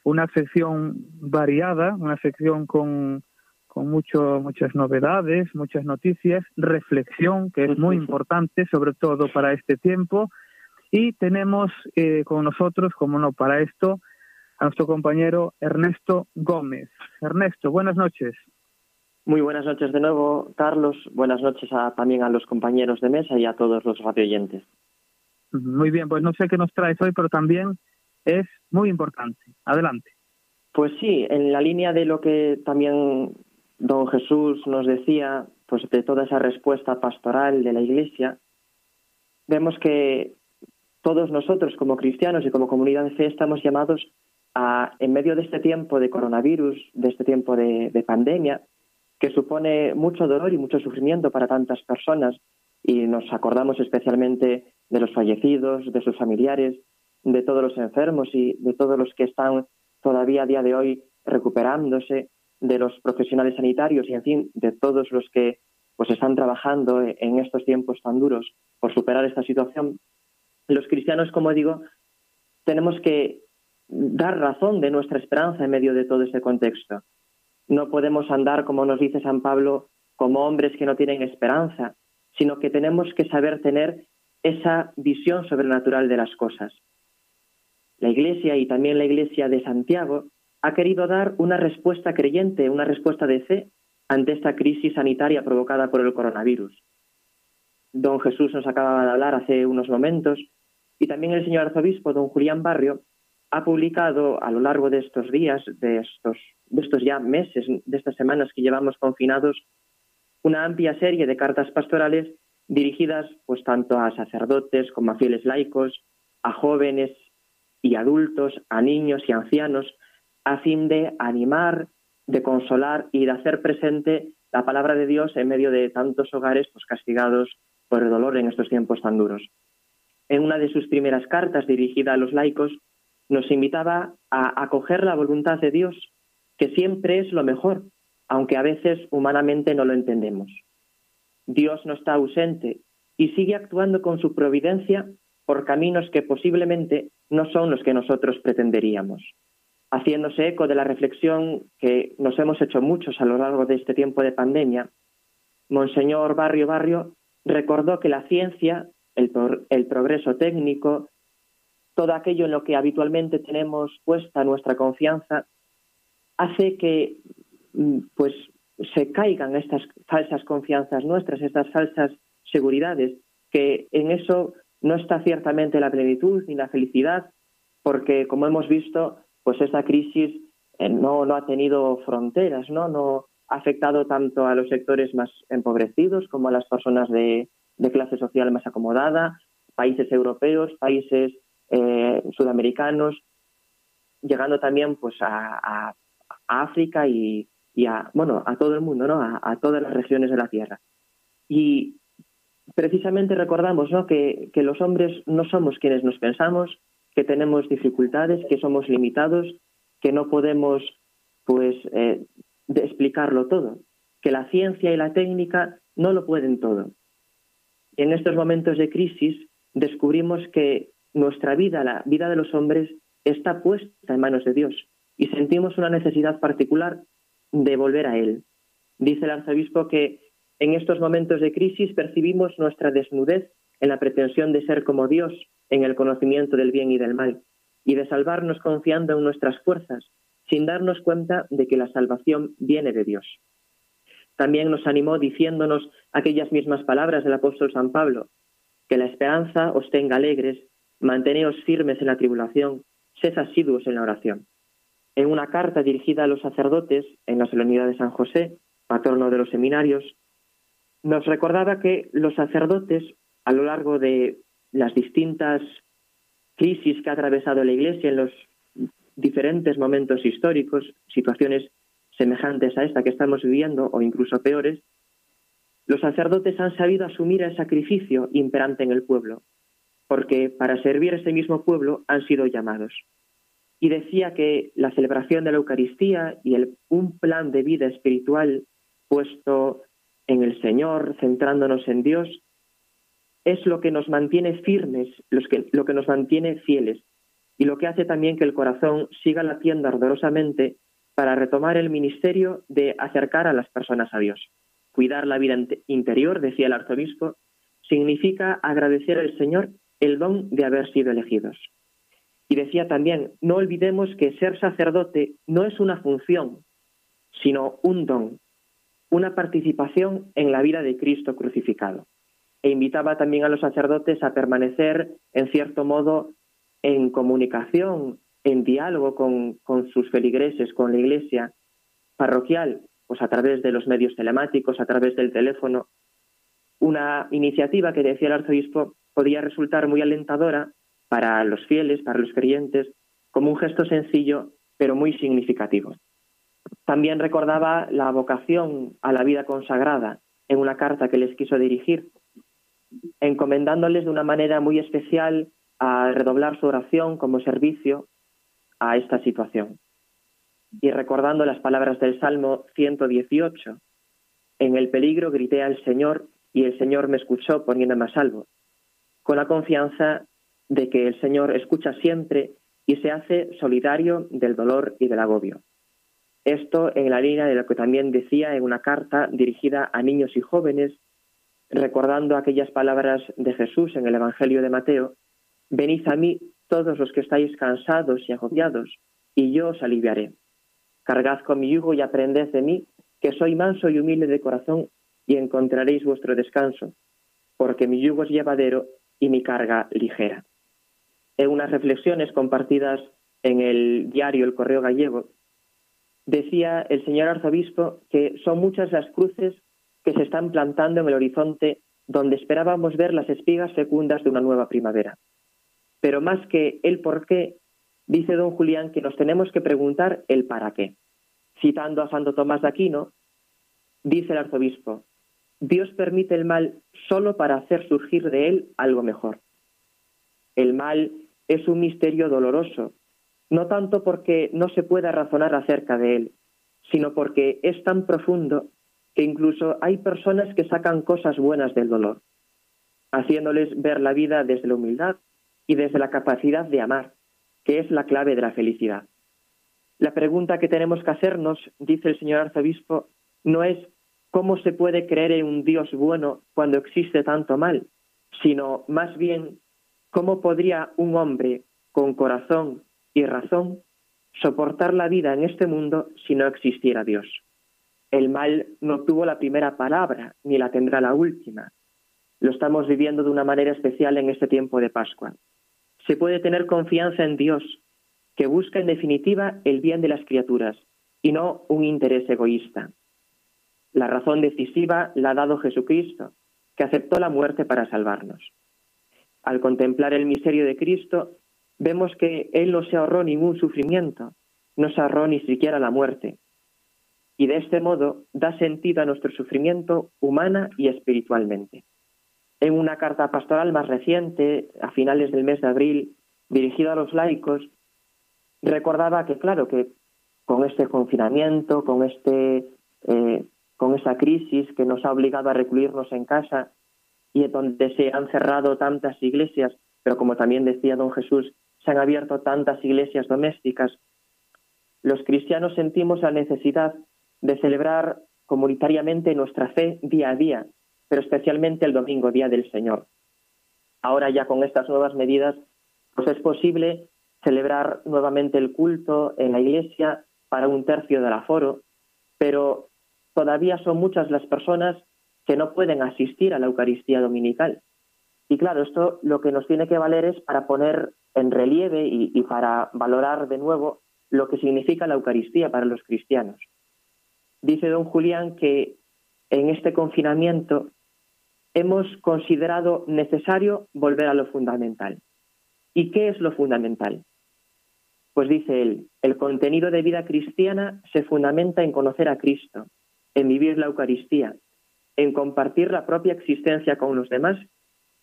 una sección variada, una sección con, con mucho, muchas novedades, muchas noticias, reflexión, que es muy importante, sobre todo para este tiempo. Y tenemos eh, con nosotros, como no, para esto, a nuestro compañero Ernesto Gómez. Ernesto, buenas noches. Muy buenas noches de nuevo, Carlos. Buenas noches a, también a los compañeros de mesa y a todos los radioyentes. Muy bien, pues no sé qué nos traes hoy, pero también es muy importante. Adelante. Pues sí, en la línea de lo que también don Jesús nos decía, pues de toda esa respuesta pastoral de la Iglesia, vemos que todos nosotros como cristianos y como comunidad de fe estamos llamados a, en medio de este tiempo de coronavirus, de este tiempo de, de pandemia, que supone mucho dolor y mucho sufrimiento para tantas personas, y nos acordamos especialmente de los fallecidos, de sus familiares, de todos los enfermos y de todos los que están todavía a día de hoy recuperándose, de los profesionales sanitarios y, en fin, de todos los que pues están trabajando en estos tiempos tan duros por superar esta situación, los cristianos, como digo, tenemos que dar razón de nuestra esperanza en medio de todo este contexto. No podemos andar, como nos dice San Pablo, como hombres que no tienen esperanza, sino que tenemos que saber tener esa visión sobrenatural de las cosas. La Iglesia y también la Iglesia de Santiago ha querido dar una respuesta creyente, una respuesta de fe ante esta crisis sanitaria provocada por el coronavirus. Don Jesús nos acaba de hablar hace unos momentos y también el señor arzobispo, don Julián Barrio, ha publicado a lo largo de estos días, de estos, ya meses, de estas semanas que llevamos confinados, una amplia serie de cartas pastorales dirigidas pues tanto a sacerdotes como a fieles laicos, a jóvenes y adultos, a niños y ancianos, a fin de animar, de consolar y de hacer presente la palabra de Dios en medio de tantos hogares pues, castigados por el dolor en estos tiempos tan duros. En una de sus primeras cartas dirigida a los laicos, nos invitaba a acoger la voluntad de Dios, que siempre es lo mejor, aunque a veces humanamente no lo entendemos. Dios no está ausente y sigue actuando con su providencia por caminos que posiblemente no son los que nosotros pretenderíamos. Haciéndose eco de la reflexión que nos hemos hecho muchos a lo largo de este tiempo de pandemia, Monseñor Barrio Barrio recordó que la ciencia, el, el progreso técnico, todo aquello en lo que habitualmente tenemos puesta nuestra confianza, hace que mm, pues se caigan estas falsas confianzas nuestras, estas falsas seguridades, que en eso no está ciertamente la plenitud ni la felicidad, porque como hemos visto, pues esta crisis eh, no, no ha tenido fronteras, ¿no? No ha afectado tanto a los sectores más empobrecidos como a las personas de, clase social más acomodada, países europeos, países eh, sudamericanos, llegando también pues a, África y, a bueno a todo el mundo, ¿no? A, todas las regiones de la Tierra. Y precisamente recordamos ¿no? que, que los hombres no somos quienes nos pensamos, que tenemos dificultades, que somos limitados, que no podemos pues eh, explicarlo todo, que la ciencia y la técnica no lo pueden todo. En estos momentos de crisis descubrimos que nuestra vida, la vida de los hombres, está puesta en manos de Dios y sentimos una necesidad particular de volver a Él. Dice el arzobispo que en estos momentos de crisis percibimos nuestra desnudez en la pretensión de ser como Dios en el conocimiento del bien y del mal, y de salvarnos confiando en nuestras fuerzas, sin darnos cuenta de que la salvación viene de Dios. También nos animó diciéndonos aquellas mismas palabras del apóstol San Pablo, que la esperanza os tenga alegres, manteneos firmes en la tribulación, sed asiduos en la oración. En una carta dirigida a los sacerdotes en la solemnidad de San José, patrono de los seminarios, nos recordaba que los sacerdotes, a lo largo de las distintas crisis que ha atravesado la Iglesia en los diferentes momentos históricos, situaciones semejantes a esta que estamos viviendo o incluso peores, los sacerdotes han sabido asumir el sacrificio imperante en el pueblo, porque para servir a ese mismo pueblo han sido llamados. Y decía que la celebración de la Eucaristía y el, un plan de vida espiritual puesto en el Señor, centrándonos en Dios, es lo que nos mantiene firmes, lo que nos mantiene fieles y lo que hace también que el corazón siga latiendo ardorosamente para retomar el ministerio de acercar a las personas a Dios. Cuidar la vida interior, decía el arzobispo, significa agradecer al Señor el don de haber sido elegidos. Y decía también, no olvidemos que ser sacerdote no es una función, sino un don, una participación en la vida de Cristo crucificado. E invitaba también a los sacerdotes a permanecer, en cierto modo, en comunicación, en diálogo con, con sus feligreses, con la iglesia parroquial, pues a través de los medios telemáticos, a través del teléfono. Una iniciativa que decía el arzobispo podía resultar muy alentadora para los fieles, para los creyentes, como un gesto sencillo, pero muy significativo. También recordaba la vocación a la vida consagrada en una carta que les quiso dirigir, encomendándoles de una manera muy especial a redoblar su oración como servicio a esta situación. Y recordando las palabras del Salmo 118, en el peligro grité al Señor y el Señor me escuchó poniéndome a salvo, con la confianza de que el Señor escucha siempre y se hace solidario del dolor y del agobio. Esto en la línea de lo que también decía en una carta dirigida a niños y jóvenes, recordando aquellas palabras de Jesús en el Evangelio de Mateo, Venid a mí todos los que estáis cansados y agobiados, y yo os aliviaré. Cargad con mi yugo y aprended de mí, que soy manso y humilde de corazón, y encontraréis vuestro descanso, porque mi yugo es llevadero y mi carga ligera. En unas reflexiones compartidas en el diario El Correo Gallego, decía el señor arzobispo que son muchas las cruces que se están plantando en el horizonte donde esperábamos ver las espigas fecundas de una nueva primavera. Pero más que el por qué, dice don Julián que nos tenemos que preguntar el para qué. Citando a Santo Tomás de Aquino, dice el arzobispo, Dios permite el mal solo para hacer surgir de él algo mejor. El mal es un misterio doloroso, no tanto porque no se pueda razonar acerca de él, sino porque es tan profundo que incluso hay personas que sacan cosas buenas del dolor, haciéndoles ver la vida desde la humildad y desde la capacidad de amar, que es la clave de la felicidad. La pregunta que tenemos que hacernos, dice el señor arzobispo, no es cómo se puede creer en un Dios bueno cuando existe tanto mal, sino más bien cómo podría un hombre con corazón y razón soportar la vida en este mundo si no existiera Dios. El mal no tuvo la primera palabra, ni la tendrá la última. Lo estamos viviendo de una manera especial en este tiempo de Pascua. Se puede tener confianza en Dios, que busca en definitiva el bien de las criaturas y no un interés egoísta. La razón decisiva la ha dado Jesucristo, que aceptó la muerte para salvarnos. Al contemplar el misterio de Cristo, vemos que Él no se ahorró ningún sufrimiento, no se ahorró ni siquiera la muerte. Y de este modo da sentido a nuestro sufrimiento humana y espiritualmente. En una carta pastoral más reciente, a finales del mes de abril, dirigida a los laicos, recordaba que, claro, que con este confinamiento, con, este, eh, con esa crisis que nos ha obligado a recluirnos en casa y donde se han cerrado tantas iglesias, pero como también decía don Jesús, se han abierto tantas iglesias domésticas, los cristianos sentimos la necesidad de celebrar comunitariamente nuestra fe día a día, pero especialmente el domingo, Día del Señor. Ahora ya con estas nuevas medidas, pues es posible celebrar nuevamente el culto en la iglesia para un tercio del aforo, pero todavía son muchas las personas que no pueden asistir a la Eucaristía Dominical. Y claro, esto lo que nos tiene que valer es para poner en relieve y, y para valorar de nuevo lo que significa la Eucaristía para los cristianos. Dice don Julián que en este confinamiento hemos considerado necesario volver a lo fundamental. ¿Y qué es lo fundamental? Pues dice él, el contenido de vida cristiana se fundamenta en conocer a Cristo, en vivir la Eucaristía, en compartir la propia existencia con los demás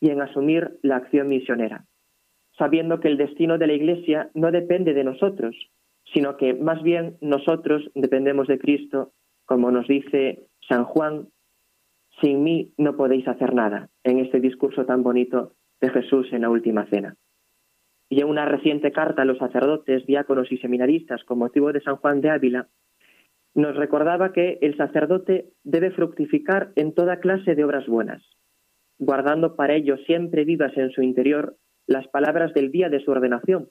y en asumir la acción misionera, sabiendo que el destino de la Iglesia no depende de nosotros, sino que más bien nosotros dependemos de Cristo, como nos dice San Juan, sin mí no podéis hacer nada, en este discurso tan bonito de Jesús en la última cena. Y en una reciente carta a los sacerdotes, diáconos y seminaristas con motivo de San Juan de Ávila, nos recordaba que el sacerdote debe fructificar en toda clase de obras buenas, guardando para ello siempre vivas en su interior las palabras del día de su ordenación,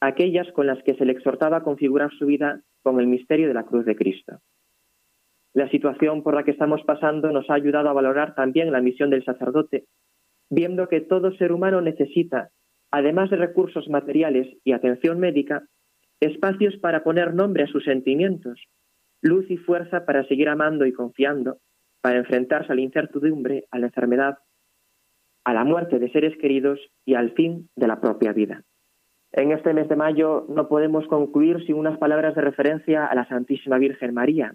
aquellas con las que se le exhortaba a configurar su vida con el misterio de la cruz de Cristo. La situación por la que estamos pasando nos ha ayudado a valorar también la misión del sacerdote, viendo que todo ser humano necesita, además de recursos materiales y atención médica, espacios para poner nombre a sus sentimientos, luz y fuerza para seguir amando y confiando, para enfrentarse a la incertidumbre, a la enfermedad, a la muerte de seres queridos y al fin de la propia vida. En este mes de mayo no podemos concluir sin unas palabras de referencia a la Santísima Virgen María,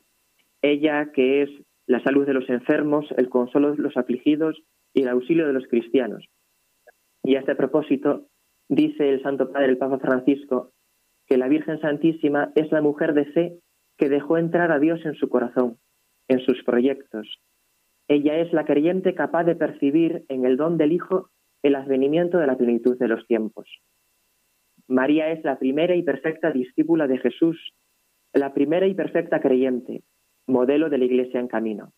ella que es la salud de los enfermos, el consuelo de los afligidos y el auxilio de los cristianos. Y a este propósito, dice el Santo Padre, el Papa Francisco, que la Virgen Santísima es la mujer de fe que dejó entrar a Dios en su corazón, en sus proyectos. Ella es la creyente capaz de percibir en el don del Hijo el advenimiento de la plenitud de los tiempos. María es la primera y perfecta discípula de Jesús, la primera y perfecta creyente, modelo de la Iglesia en camino.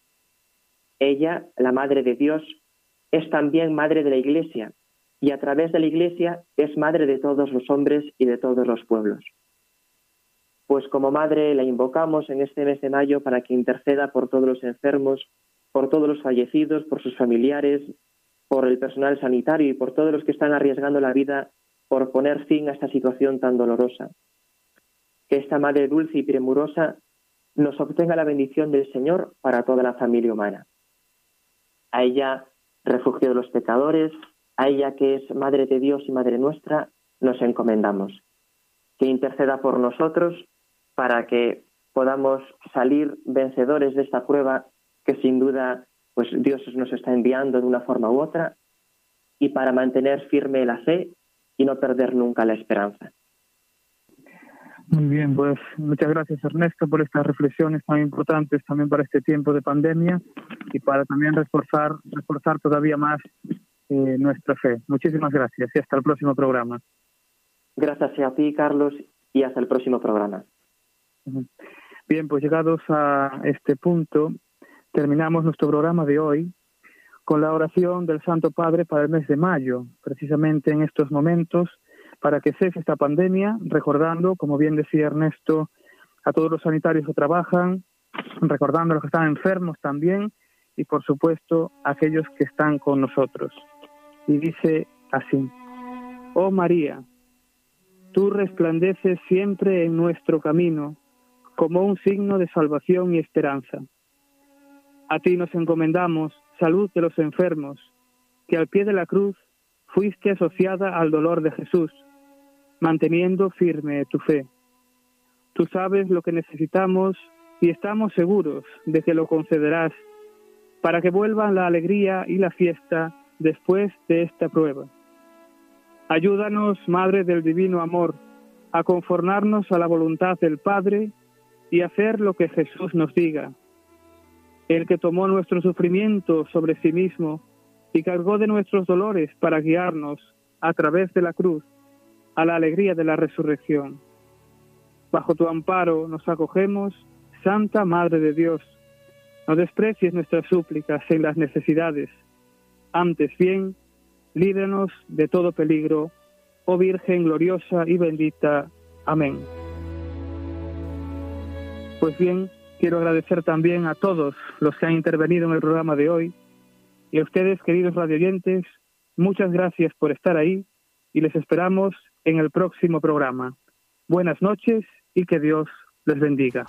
Ella, la Madre de Dios, es también Madre de la Iglesia y a través de la Iglesia es Madre de todos los hombres y de todos los pueblos. Pues como Madre la invocamos en este mes de mayo para que interceda por todos los enfermos, por todos los fallecidos, por sus familiares, por el personal sanitario y por todos los que están arriesgando la vida por poner fin a esta situación tan dolorosa. Que esta Madre dulce y premurosa nos obtenga la bendición del Señor para toda la familia humana. A ella, refugio de los pecadores, a ella que es Madre de Dios y Madre nuestra, nos encomendamos. Que interceda por nosotros para que podamos salir vencedores de esta prueba que sin duda pues Dios nos está enviando de una forma u otra y para mantener firme la fe y no perder nunca la esperanza. Muy bien, pues muchas gracias Ernesto por estas reflexiones tan importantes también para este tiempo de pandemia y para también reforzar, reforzar todavía más eh, nuestra fe. Muchísimas gracias y hasta el próximo programa. Gracias a ti, Carlos, y hasta el próximo programa. Bien, pues llegados a este punto, terminamos nuestro programa de hoy con la oración del Santo Padre para el mes de mayo, precisamente en estos momentos, para que cese esta pandemia, recordando, como bien decía Ernesto, a todos los sanitarios que trabajan, recordando a los que están enfermos también y, por supuesto, a aquellos que están con nosotros. Y dice así, Oh María, tú resplandeces siempre en nuestro camino como un signo de salvación y esperanza. A ti nos encomendamos salud de los enfermos, que al pie de la cruz fuiste asociada al dolor de Jesús, manteniendo firme tu fe. Tú sabes lo que necesitamos y estamos seguros de que lo concederás para que vuelvan la alegría y la fiesta después de esta prueba. Ayúdanos, Madre del Divino Amor, a conformarnos a la voluntad del Padre y hacer lo que Jesús nos diga el que tomó nuestro sufrimiento sobre sí mismo y cargó de nuestros dolores para guiarnos a través de la cruz a la alegría de la resurrección. Bajo tu amparo nos acogemos, Santa Madre de Dios. No desprecies nuestras súplicas en las necesidades. Antes bien, líbranos de todo peligro, oh Virgen gloriosa y bendita. Amén. Pues bien, quiero agradecer también a todos los que han intervenido en el programa de hoy y a ustedes, queridos radioyentes, muchas gracias por estar ahí y les esperamos en el próximo programa. Buenas noches y que Dios les bendiga.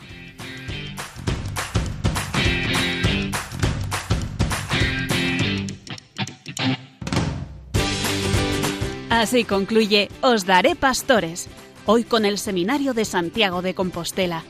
Así concluye Os Daré Pastores, hoy con el Seminario de Santiago de Compostela